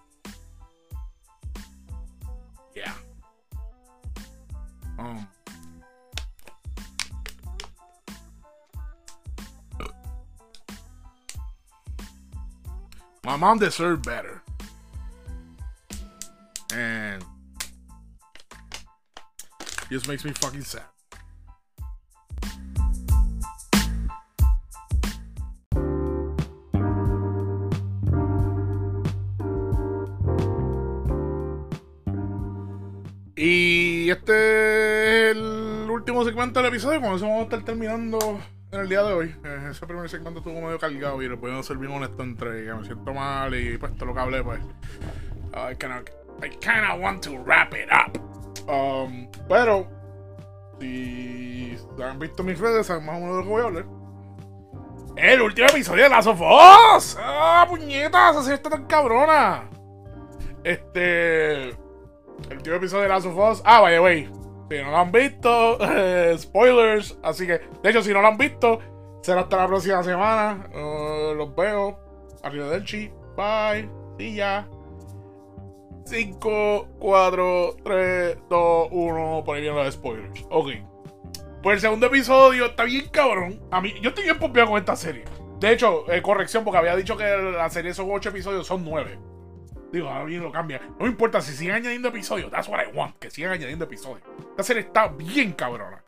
Yeah. Um. My mom deserved better. And just makes me fucking sad. Y este es el último segmento del episodio. Con eso vamos a estar terminando en el día de hoy. Eh, ese primer segmento estuvo medio cargado y lo puedo ser bien honesto entre que me siento mal y pues todo lo que hablé, pues. I cannot I kinda want to wrap it up. Um, pero, si han visto mis redes, saben más o menos de lo que voy a hablar. El último episodio de Last of Us. ¡Ah, puñetas! Así está tan cabrona. Este. El último episodio de Last of Us. Ah, vaya, wey. Si no lo han visto, spoilers. Así que, de hecho, si no lo han visto, será hasta la próxima semana. Uh, los veo. Arriba del chi. Bye. Sí, ya. 5, 4, 3, 2, 1. Por ahí vienen los spoilers. Ok. Pues el segundo episodio está bien cabrón. A mí, yo estoy bien pompeado con esta serie. De hecho, eh, corrección, porque había dicho que la serie son 8 episodios, son 9. Digo, ahora bien lo cambia. No me importa si siguen añadiendo episodios. That's what I want. Que sigan añadiendo episodios. Esta serie está bien cabrona.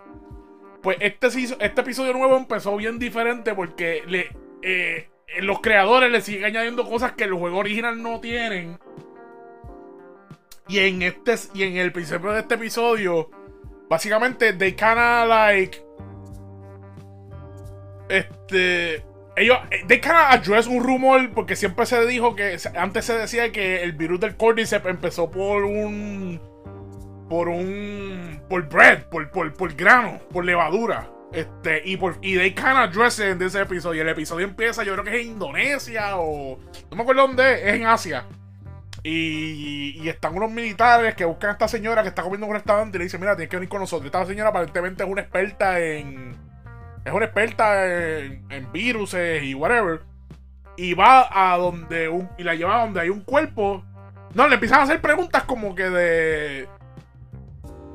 Pues este, este episodio nuevo empezó bien diferente porque le, eh, los creadores le siguen añadiendo cosas que el juego original no tienen y en este y en el principio de este episodio, básicamente they kinda like este ellos they kinda address un rumor porque siempre se dijo que antes se decía que el virus del Cordyceps empezó por un por un por bread, por, por, por grano, por levadura. Este, y, por, y they kinda address it en ese episodio. Y el episodio empieza, yo creo que es en Indonesia o. No me acuerdo dónde es en Asia. Y, están unos militares que buscan a esta señora que está comiendo en un restaurante y le dicen, mira, tienes que venir con nosotros. Esta señora aparentemente es una experta en... Es una experta en, en virus y whatever. Y va a donde un... Y la lleva a donde hay un cuerpo. No, le empiezan a hacer preguntas como que de...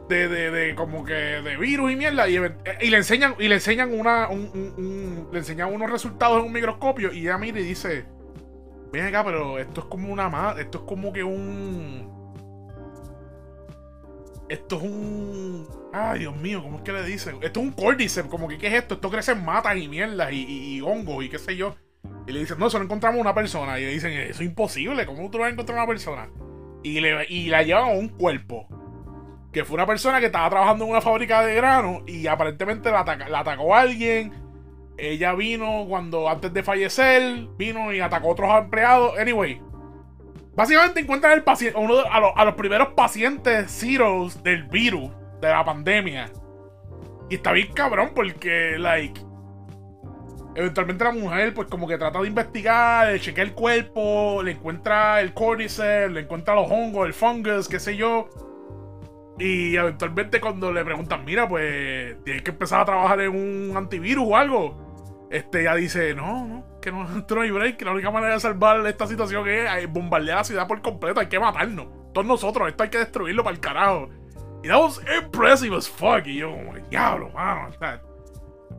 De, de, como que de virus y mierda y, le enseñan y le enseñan una le enseñan unos resultados en un microscopio y ella mira y dice Ven acá, pero esto es como una más. Esto es como que un. Esto es un. Ay, Dios mío, ¿cómo es que le dicen? Esto es un cordyceps, como que ¿qué es esto? Esto crece en matas y mierdas y, hongos y qué sé yo. Y le dicen, no, eso no encontramos una persona. Y le dicen, eso es imposible, ¿cómo tú vas a encontrar una persona? Y, le, y la llevan a un cuerpo. Que fue una persona que estaba trabajando en una fábrica de grano y aparentemente la, atacó alguien. Ella vino cuando, antes de fallecer, vino y atacó a otros empleados. Anyway, básicamente encuentran el paciente, a, los primeros pacientes zeros del virus de la pandemia. Y está bien cabrón porque, like, eventualmente la mujer, pues como que trata de investigar, de chequear el cuerpo, le encuentra el cordyceps, le encuentra los hongos, el fungus, qué sé yo. Y eventualmente cuando le preguntan, mira, pues tienes que empezar a trabajar en un antivirus o algo. Este, ella dice, no, no, que no, no hay break, que la única manera de salvar esta situación es bombardear la ciudad por completo, hay que matarnos. Todos nosotros, esto hay que destruirlo para el carajo. Y that was impressive as fuck. Y yo, como, diablo, mano.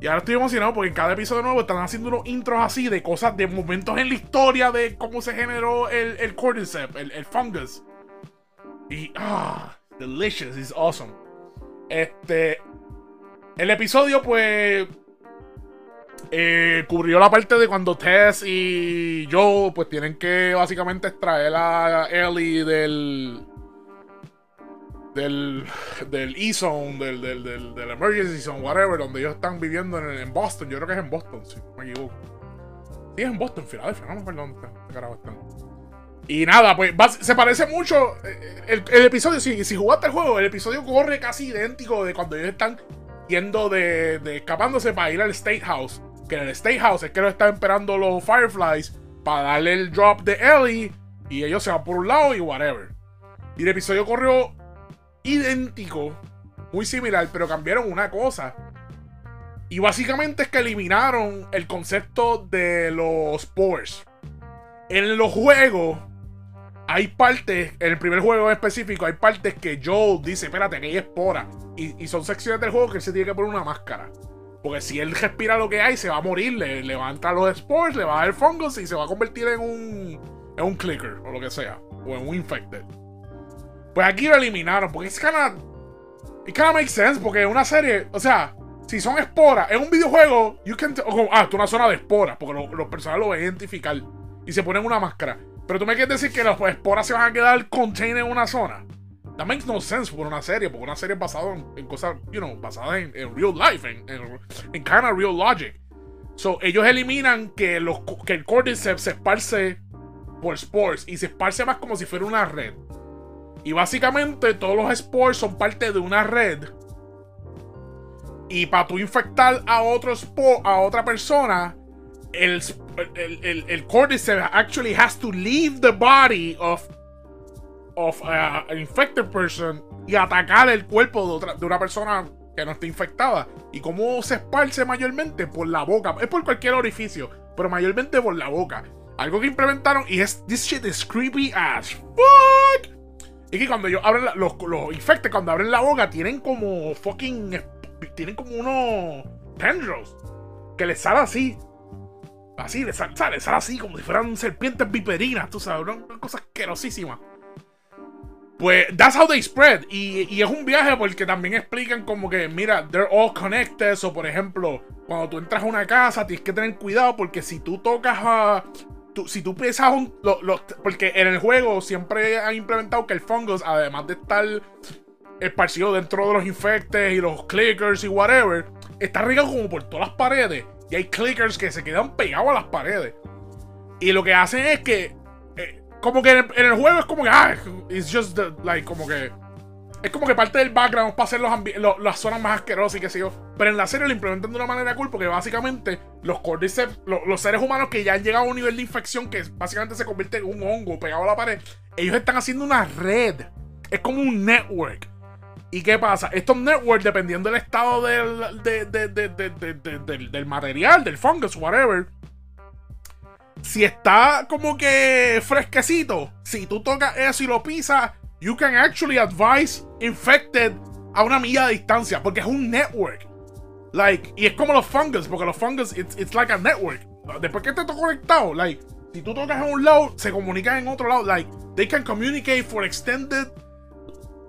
Y ahora estoy emocionado porque en cada episodio nuevo están haciendo unos intros así de cosas, de momentos en la historia de cómo se generó el, el cordyceps, el, el fungus. Y, ah, delicious, is awesome. Este, el episodio, pues, eh, cubrió la parte de cuando Tess y Joe, pues, tienen que básicamente extraer a Ellie del del, del E-Zone, del, del, del, del, Emergency Zone, whatever, donde ellos están viviendo en, Boston. Yo creo que es en Boston, si me equivoco. Sí, es en Boston, Filadelfia, no me acuerdo dónde está. Y nada, pues se parece mucho. Eh, el, el episodio, si, si, jugaste el juego, el episodio corre casi idéntico de cuando ellos están yendo de, de escapándose para ir al State House. Que en el State House es que lo están esperando los Fireflies para darle el drop de Ellie. Y ellos se van por un lado y whatever. Y el episodio corrió idéntico, muy similar, pero cambiaron una cosa. Y básicamente es que eliminaron el concepto de los spores. En los juegos hay partes, en el primer juego específico, hay partes que Joe dice, espérate, que hay espora. Y, son secciones del juego que él se tiene que poner una máscara. Porque si él respira lo que hay, se va a morir, le, le los spores, le va a dar fungus y se va a convertir en un, en un clicker o lo que sea. O en un infected. Pues aquí lo eliminaron, porque es kinda. It kinda makes sense, porque es una serie, o sea, si son esporas, en un videojuego, you can. ah, esto es una zona de esporas, porque los personajes lo van a identificar y se ponen una máscara. Pero tú me quieres decir que las esporas se van a quedar contained en una zona. That makes no sense por una serie, porque una serie basada en, cosas, you know, basadas en, real life, en, en, kinda real logic. So, ellos eliminan que, el cordyceps se esparce por spores y se esparce más como si fuera una red. Y básicamente todos los spores son parte de una red. Y para tú infectar a otro spore, a otra persona, el, el, el, cordyceps actually has to leave the body of, of an infected person y atacar el cuerpo de, otra, de una persona que no está infectada. ¿Y cómo se esparce mayormente? Por la boca. Es por cualquier orificio, pero mayormente por la boca. Algo que implementaron y es. This shit is creepy as fuck. Y que cuando ellos abren los, los cuando abren la boca, tienen como fucking. Tienen como unos tendrils. Que les sale así. Así, les sale, sale, sale así, como si fueran serpientes viperinas, tú sabes, una cosa asquerosísima. Pues, that's how they spread. Y, y, es un viaje porque también explican como que, mira, they're all connected. O, por ejemplo, cuando tú entras a una casa, tienes que tener cuidado porque si tú tocas a si tú piensas un, porque en el juego siempre han implementado que el fungus, además de estar esparcido dentro de los infectes y los clickers y whatever, está regado como por todas las paredes. Y hay clickers que se quedan pegados a las paredes. Y lo que hacen es que, como que en el, juego es como que, ah, it's just like, como que es como que parte del background para hacer los las zonas más asquerosas y qué sé yo. Pero en la serie lo implementan de una manera cool porque básicamente los cordyceps, los, seres humanos que ya han llegado a un nivel de infección que básicamente se convierte en un hongo pegado a la pared, ellos están haciendo una red. Es como un network. ¿Y qué pasa? Estos networks, dependiendo del estado del, del, del material, del fungus, whatever, si está como que fresquecito, si tú tocas eso y lo pisas, you can actually advise infected a una milla de distancia, porque es un network. Like, y es como los fungus, porque los fungus, it's, like a network. Después que esté todo conectado, like, si tú tocas en un lado, se comunican en otro lado. Like, they can communicate for extended,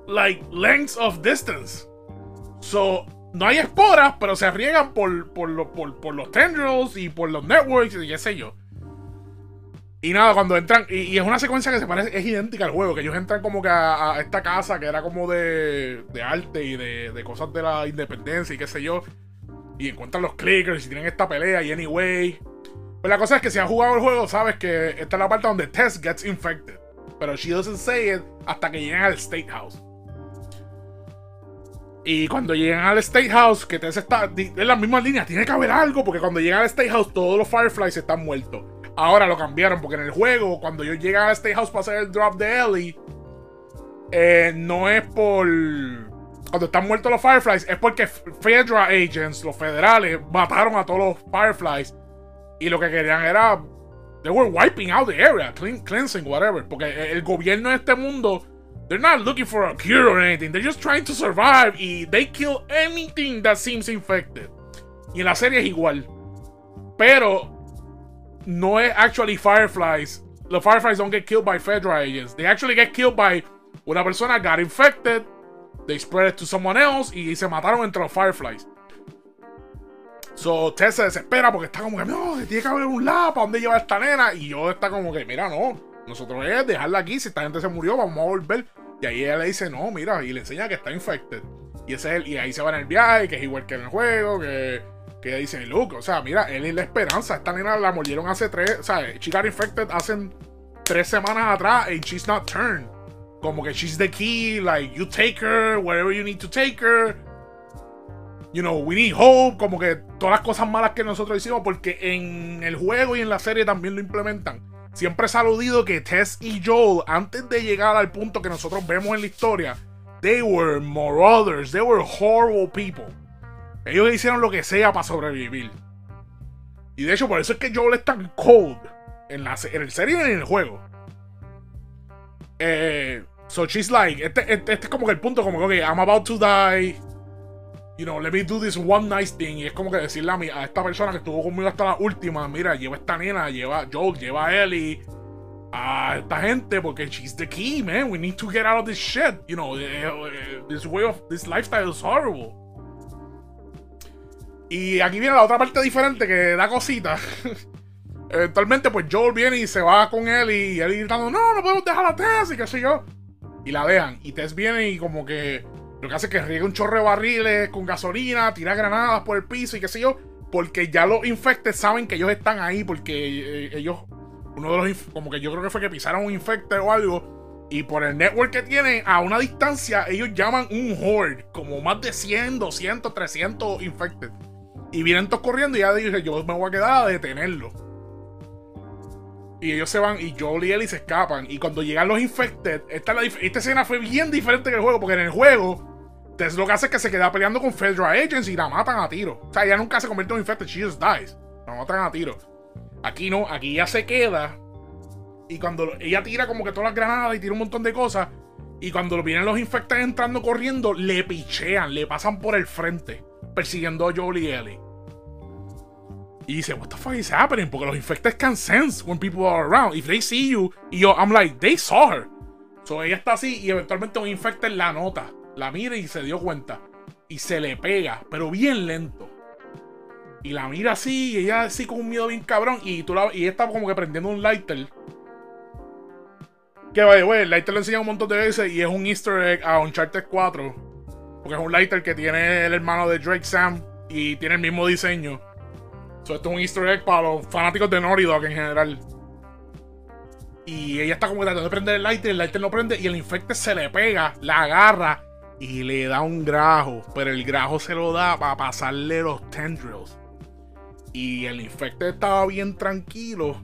like, lengths of distance. So, no hay esporas, pero se riegan por, por, los tendrils y por los networks y qué sé yo. Y nada, cuando entran, y, es una secuencia que se parece, es idéntica al juego, que ellos entran como que a, esta casa que era como de, arte y de, de, cosas de la independencia y qué sé yo. Y encuentran los clickers y tienen esta pelea y anyway. Pues la cosa es que si has jugado el juego, sabes que esta es la parte donde Tess gets infected. Pero she doesn't say it hasta que llegan al State House. Y cuando llegan al State House, que Tess está en las mismas líneas, tiene que haber algo, porque cuando llegan al State House, todos los Fireflies están muertos. Ahora lo cambiaron, porque en el juego, cuando ellos llegan al State House para hacer el drop de Ellie, eh, no es por. Cuando están muertos los Fireflies, es porque Federal Agents, los federales, mataron a todos los Fireflies y lo que querían era. They were wiping out the area, cleansing, whatever. Porque el gobierno de este mundo. They're not looking for a cure or anything. They're just trying to survive. Y they kill anything that seems infected. Y en la serie es igual. Pero. No es actually Fireflies. Los Fireflies don't get killed by federal agents. They actually get killed by. Una persona got infected. They spread it to someone else. Y se mataron entre los Fireflies. So, Tess se desespera porque está como que, no, tiene que haber un lado para dónde lleva esta nena. Y yo está como que, mira, no, nosotros es dejarla aquí. Si esta gente se murió, vamos a volver. Y ahí ella le dice, no, mira, y le enseña que está infected. Y, ese es y ahí se va en el viaje, que es igual que en el juego, que, que dice, look, o sea, mira, él es la esperanza. Esta nena la mordieron hace tres, o sea, she got infected hace tres semanas atrás and she's not turned. Como que she's the key, like, you take her, wherever you need to take her you know, we need hope, como que todas las cosas malas que nosotros hicimos, porque en el juego y en la serie también lo implementan. Siempre se ha aludido que Tess y Joel, antes de llegar al punto que nosotros vemos en la historia, they were marauders, they were horrible people. Ellos hicieron lo que sea para sobrevivir. Y de hecho, por eso es que Joel es tan cold en, la, en el serie y en el juego. Eh, so she's like, este, este, este, es como que el punto, como que, I'm about to die you know, let me do this one nice thing. Y es como que decirle a, mi, a esta persona que estuvo conmigo hasta la última, mira, lleva esta nena, lleva Joel, lleva a Ellie, a esta gente, porque she's the key, man. We need to get out of this shit. You know, eh, eh, this way of, this lifestyle is horrible. Y aquí viene la otra parte diferente que da cosita. Eventualmente, pues Joel viene y se va con él y él gritando, no, no podemos dejar a Tess y qué sé yo. Y la dejan. Y Tess viene y como que lo que hace es que riegue un chorro de barriles con gasolina, tira granadas por el piso y qué sé yo. Porque ya los infectes saben que ellos están ahí. Porque eh, ellos, uno de los, como que yo creo que fue que pisaron un infecte o algo. Y por el network que tienen, a una distancia, ellos llaman un horde. Como más de 100, 200, 300 infected. Y vienen todos corriendo y ya dije, yo me voy a quedar a detenerlo. Y ellos se van y Joel y Ellie se escapan. Y cuando llegan los infected, esta, esta escena fue bien diferente que el juego. Porque en el juego Tess lo que hace es que se queda peleando con Federal Agents y la matan a tiro. O sea, ella nunca se convierte en infected, she just dies. La matan a tiro. Aquí no, aquí ella se queda. Y cuando ella tira como que todas las granadas y tira un montón de cosas. Y cuando vienen los infected entrando corriendo, le pichean, le pasan por el frente, persiguiendo a Joel y Ellie. Y dice, what the fuck is happening? Porque los infected can sense when people are around. If they see you, y yo, I'm like, they saw her. So ella está así y eventualmente un infected la nota la mira y se dio cuenta. Y se le pega, pero bien lento. Y la mira así, y ella así con un miedo bien cabrón. Y, ella está como que prendiendo un lighter. Que vaya, güey, el lighter lo enseña un montón de veces y es un easter egg a Uncharted 4. Porque es un lighter que tiene el hermano de Drake Sam y tiene el mismo diseño. Esto es un easter egg para los fanáticos de Naughty en general. Y ella está como tratando de prender el lighter, el lighter no prende y el infecte se le pega, la agarra y le da un grajo, pero el grajo se lo da para pasarle los tendrils. Y el infected estaba bien tranquilo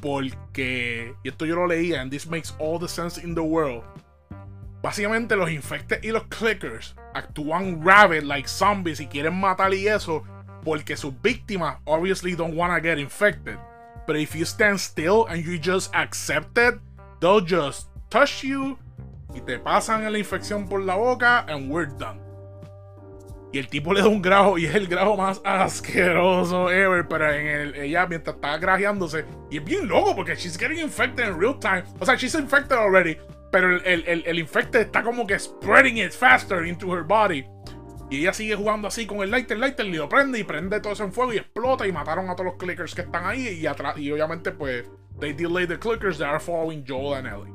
porque, y esto yo lo leía, and this makes all the sense in the world. Básicamente los infected y los clickers actúan rabid like zombies y quieren matar y eso porque sus víctimas obviously don't want to get infected. But if you stand still and you just accept it, they'll just touch you y te pasan la infección por la boca and we're done. Y el tipo le da un grajo y es el grajo más asqueroso ever. Pero el, ella, mientras está grajeándose, y es bien loco porque she's getting infected in real time. O sea, she's infected already. Pero el, el, el, infected está como que spreading it faster into her body. Y ella sigue jugando así con el lighter, lighter, y lo prende y prende todo eso en fuego y explota y mataron a todos los clickers que están ahí. Y, atrás, y obviamente, pues, they delay the clickers that are following Joel and Ellie.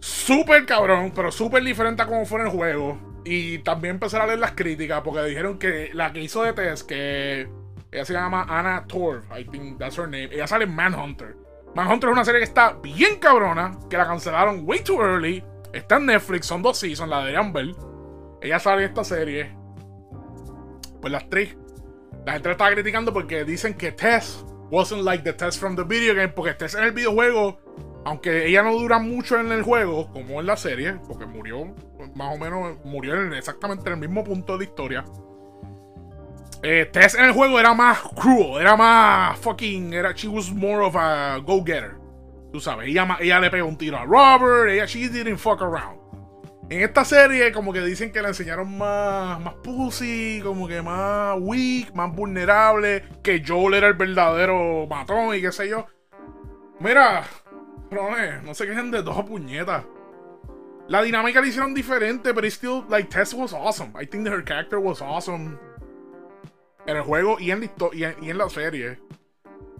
Súper cabrón, pero súper diferente a cómo fue en el juego. Y también empezar a leer las críticas porque dijeron que la que hizo de Tess, que ella se llama Anna Torv, I think that's her name. Ella sale en Manhunter. Manhunter es una serie que está bien cabrona, que la cancelaron way too early. Está en Netflix, son dos seasons, la de Amber. Ella sale en esta serie. Pues la actriz. La gente la estaba criticando porque dicen que Tess wasn't like the Tess from the video game. Porque Tess en el videojuego, aunque ella no dura mucho en el juego, como en la serie, porque murió, más o menos, murió en exactamente en el mismo punto de historia. Eh, Tess en el juego era más cruel, era más fucking. Era, she was more of a go-getter. Tú sabes, ella, ella le pegó un tiro a Robert, ella, she didn't fuck around. En esta serie, como que dicen que le enseñaron más, más pussy, como que más weak, más vulnerable, que Joel era el verdadero matón y qué sé yo. Mira, no se quejen de dos puñetas. La dinámica la hicieron diferente, pero still, like, Tess was awesome. I think that her character was awesome en el juego y en, y en, y en la serie.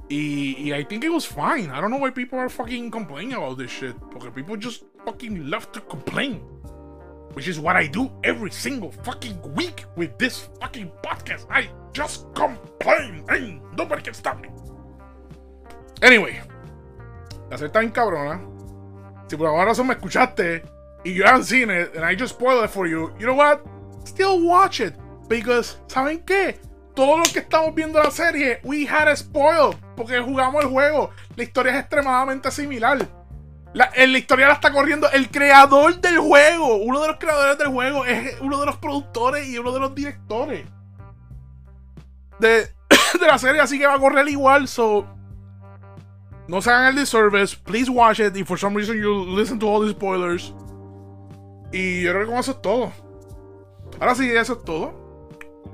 Y, y I think it was fine. I don't know why people are fucking complaining about this shit. Porque people just fucking love to complain. Which is what I do every single fucking week with this fucking podcast. I just complain and nobody can stop me. Anyway, la serie está bien cabrona. Si por alguna razón me escuchaste y you haven't seen it and I just spoiled it for you, you know what? Still watch it. Because, ¿saben qué? Todo lo que estamos viendo la serie, we had a spoil. Porque jugamos el juego. La historia es extremadamente similar. La, en la historia la está corriendo el creador del juego. Uno de los creadores del juego es uno de los productores y uno de los directores de, de la serie. Así que va a correr igual. So, no se hagan el disservice. Please watch it. Y for some reason you listen to all the spoilers. Y yo creo que con eso es todo. Ahora sí, eso es todo.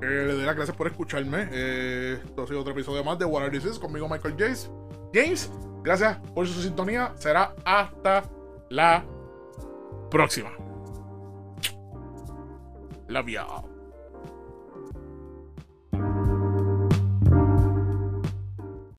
Eh, le doy las gracias por escucharme. Eh, esto ha sido otro episodio más de What Are This conmigo Michael James. James, gracias por su sintonía. Será hasta la próxima. Love y'all.